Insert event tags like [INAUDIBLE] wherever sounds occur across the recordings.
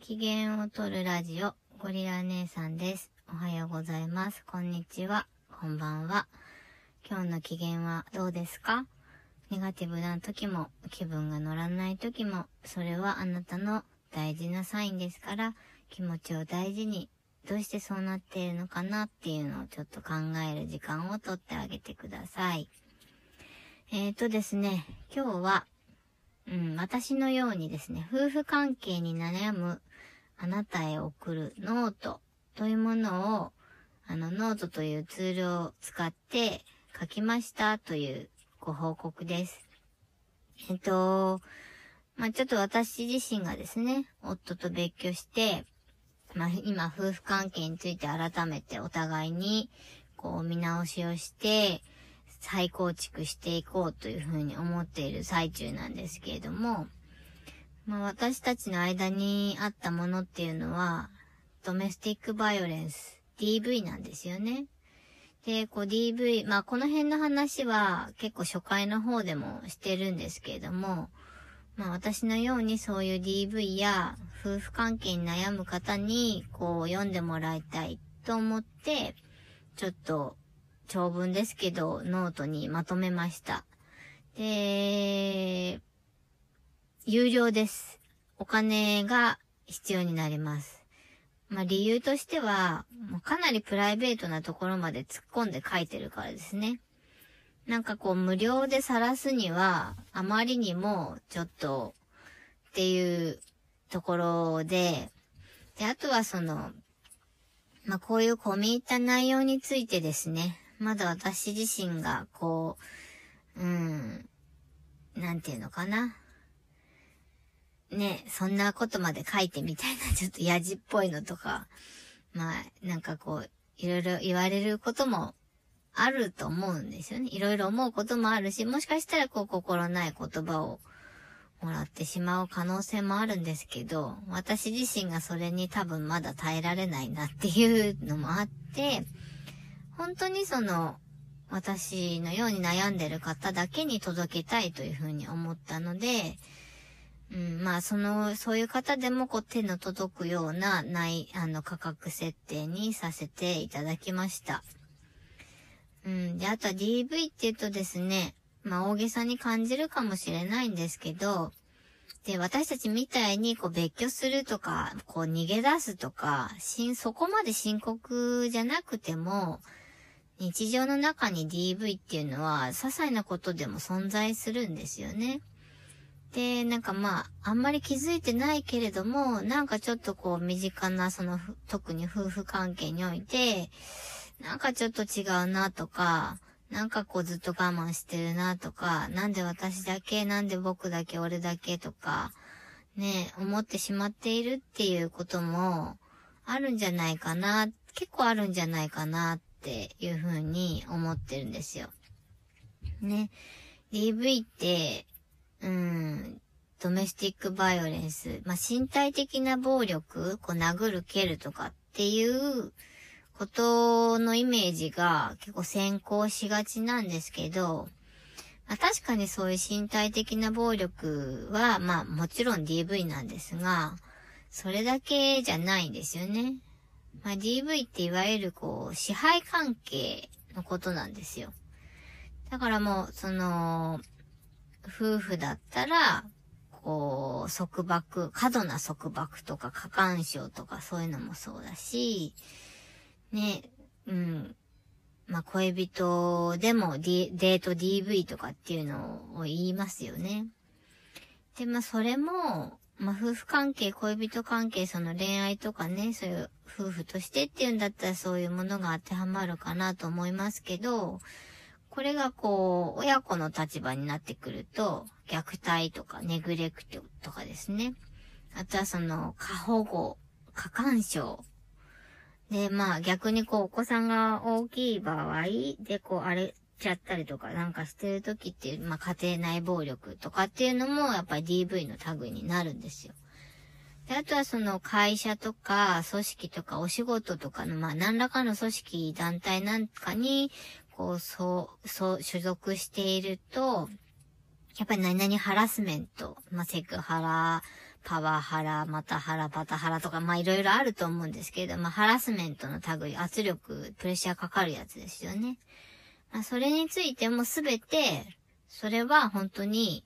機嫌を取るラジオ、ゴリラ姉さんです。おはようございます。こんにちは。こんばんは。今日の機嫌はどうですか？ネガティブな時も、気分が乗らない時も、それはあなたの大事なサインですから、気持ちを大事に、どうしてそうなっているのかなっていうのをちょっと考える時間をとってあげてください。えーとですね、今日は、うん、私のようにですね、夫婦関係に悩むあなたへ送るノートというものを、あの、ノートというツールを使って書きましたというご報告です。えっと、まあ、ちょっと私自身がですね、夫と別居して、まあ、今夫婦関係について改めてお互いに、こう見直しをして、再構築していこうというふうに思っている最中なんですけれども、まあ私たちの間にあったものっていうのは、ドメスティックバイオレンス、DV なんですよね。で、こう DV、まあこの辺の話は結構初回の方でもしてるんですけれども、まあ私のようにそういう DV や夫婦関係に悩む方にこう読んでもらいたいと思って、ちょっと長文ですけど、ノートにまとめました。で、有料です。お金が必要になります。まあ理由としては、かなりプライベートなところまで突っ込んで書いてるからですね。なんかこう無料で晒すには、あまりにもちょっとっていうところで、で、あとはその、まあこういう込み入った内容についてですね、まだ私自身がこう、うん、なんていうのかな。ね、そんなことまで書いてみたいな、ちょっとやじっぽいのとか、まあ、なんかこう、いろいろ言われることもあると思うんですよね。いろいろ思うこともあるし、もしかしたらこう、心ない言葉をもらってしまう可能性もあるんですけど、私自身がそれに多分まだ耐えられないなっていうのもあって、本当にその、私のように悩んでる方だけに届けたいというふうに思ったので、うん、まあ、その、そういう方でもこう手の届くような、ない、あの、価格設定にさせていただきました。うん、で、あとは DV って言うとですね、まあ、大げさに感じるかもしれないんですけど、で、私たちみたいに、こう、別居するとか、こう、逃げ出すとか、しん、そこまで深刻じゃなくても、日常の中に DV っていうのは、些細なことでも存在するんですよね。で、なんかまあ、あんまり気づいてないけれども、なんかちょっとこう、身近な、その、特に夫婦関係において、なんかちょっと違うなとか、なんかこうずっと我慢してるなとか、なんで私だけ、なんで僕だけ、俺だけとか、ね、思ってしまっているっていうことも、あるんじゃないかな、結構あるんじゃないかなっていうふうに思ってるんですよ。ね。DV って、うん、ドメスティックバイオレンス、まあ、身体的な暴力、こう殴る蹴るとかっていうことのイメージが結構先行しがちなんですけど、まあ、確かにそういう身体的な暴力は、まあもちろん DV なんですが、それだけじゃないんですよね。まあ、DV っていわゆるこう支配関係のことなんですよ。だからもう、その、夫婦だったら、こう、束縛、過度な束縛とか過干渉とかそういうのもそうだし、ね、うん。まあ、恋人でも、D、デート DV とかっていうのを言いますよね。で、まあ、それも、まあ、夫婦関係、恋人関係、その恋愛とかね、そういう夫婦としてっていうんだったらそういうものが当てはまるかなと思いますけど、これがこう、親子の立場になってくると、虐待とかネグレクトとかですね。あとはその、過保護、過干渉。で、まあ逆にこう、お子さんが大きい場合でこう、荒れちゃったりとかなんかしてる時っていう、まあ家庭内暴力とかっていうのもやっぱり DV の類になるんですよ。で、あとはその会社とか組織とかお仕事とかのまあ何らかの組織団体なんかにこう、そう、そう、所属していると、やっぱり何々ハラスメント、まあ、セクハラ、パワハラ、またハラ、パタハラとか、まあいろいろあると思うんですけれど、まあハラスメントの類、圧力、プレッシャーかかるやつですよね。まあそれについてもすべて、それは本当に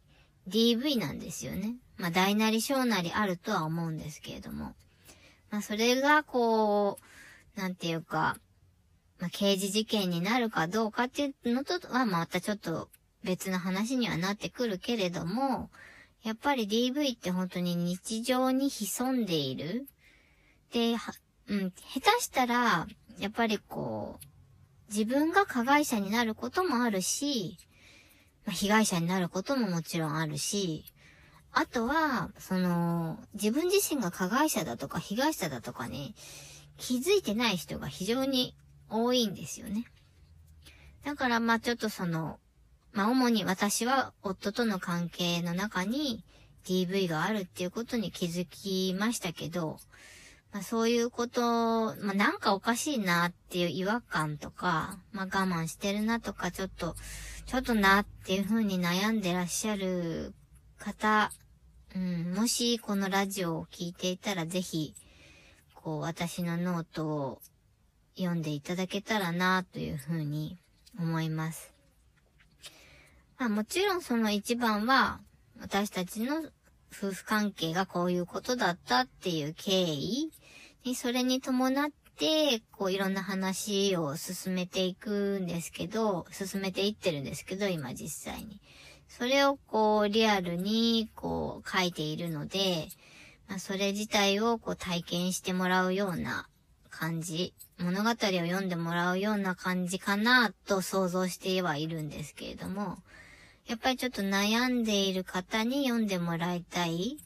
DV なんですよね。まあ大なり小なりあるとは思うんですけれども。まあそれがこう、なんていうか、まあ刑事事件になるかどうかっていうのとはまたちょっと別の話にはなってくるけれども、やっぱり DV って本当に日常に潜んでいる。で、うん、下手したら、やっぱりこう、自分が加害者になることもあるし、まあ、被害者になることももちろんあるし、あとは、その、自分自身が加害者だとか被害者だとかね、気づいてない人が非常に多いんですよね。だからまあちょっとその、まあ主に私は夫との関係の中に DV があるっていうことに気づきましたけど、まあそういうこと、まあなんかおかしいなっていう違和感とか、まあ我慢してるなとかちょっと、ちょっとなっていうふうに悩んでらっしゃる方、うん、もしこのラジオを聞いていたらぜひ、こう私のノートを読んでいただけたらなというふうに思います。まあもちろんその一番は、私たちの夫婦関係がこういうことだったっていう経緯に、それに伴って、こういろんな話を進めていくんですけど、進めていってるんですけど、今実際に。それをこうリアルにこう書いているので、まあ、それ自体をこう体験してもらうような感じ、物語を読んでもらうような感じかなと想像してはいるんですけれども、やっぱりちょっと悩んでいる方に読んでもらいたい。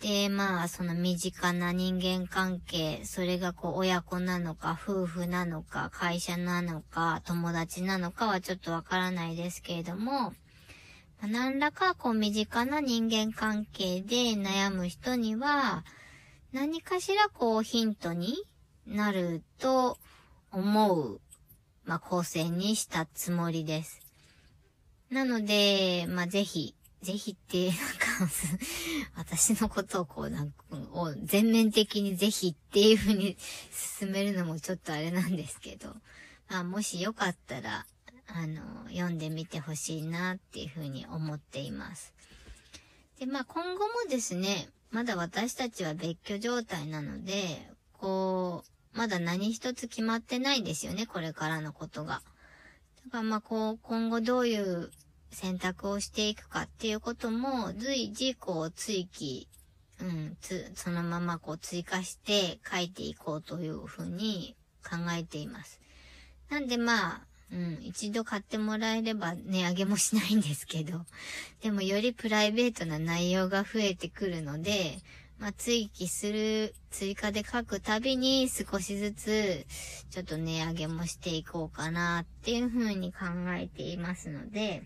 で、まあ、その身近な人間関係、それがこう親子なのか、夫婦なのか、会社なのか、友達なのかはちょっとわからないですけれども、何らかこう身近な人間関係で悩む人には、何かしらこうヒントになると思う、まあ、構成にしたつもりです。なので、まあ、ぜひ、ぜひって、なんか [LAUGHS] 私のことをこう、なんか、を全面的にぜひっていう風に進めるのもちょっとあれなんですけど、まあ、もしよかったら、あの、読んでみてほしいなっていう風に思っています。で、まあ、今後もですね、まだ私たちは別居状態なので、こう、まだ何一つ決まってないですよね、これからのことが。だからまあこう、今後どういう選択をしていくかっていうことも随時こう追記、うん、つ、そのままこう追加して書いていこうというふうに考えています。なんでまあ、うん、一度買ってもらえれば値上げもしないんですけど、でもよりプライベートな内容が増えてくるので、まあ、追記する、追加で書くたびに少しずつ、ちょっと値上げもしていこうかなっていうふうに考えていますので、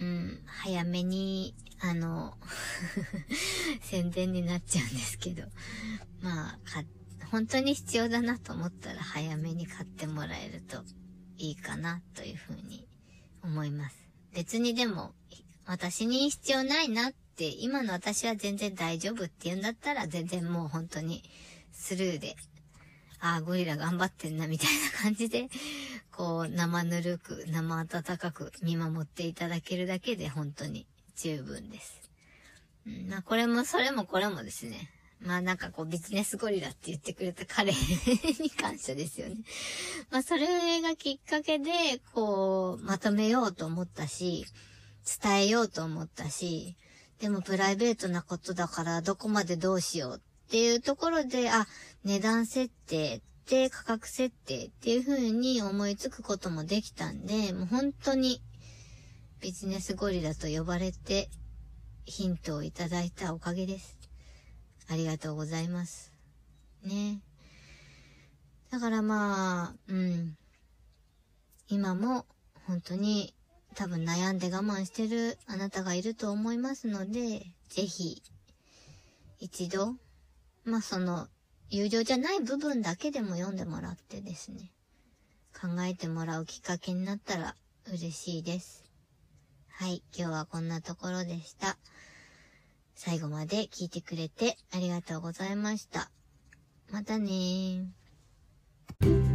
うん、早めに、あの [LAUGHS] 宣伝になっちゃうんですけど、まあ、本当に必要だなと思ったら早めに買ってもらえるといいかなというふうに思います。別にでも、私に必要ないな、今の私は全然大丈夫って言うんだったら、全然もう本当にスルーで、ああ、ゴリラ頑張ってんな、みたいな感じで、こう、生ぬるく、生温かく見守っていただけるだけで本当に十分です。うん、まあ、これも、それもこれもですね。まあなんかこうビジネスゴリラって言ってくれた彼 [LAUGHS] に感謝ですよね。まあそれがきっかけで、こう、まとめようと思ったし、伝えようと思ったし、でもプライベートなことだからどこまでどうしようっていうところで、あ、値段設定って価格設定っていう風に思いつくこともできたんで、もう本当にビジネスゴリラと呼ばれてヒントをいただいたおかげです。ありがとうございます。ね。だからまあ、うん。今も本当に多分悩んで我慢してるあなたがいると思いますので、ぜひ、一度、まあ、その、友情じゃない部分だけでも読んでもらってですね、考えてもらうきっかけになったら嬉しいです。はい、今日はこんなところでした。最後まで聞いてくれてありがとうございました。またねー。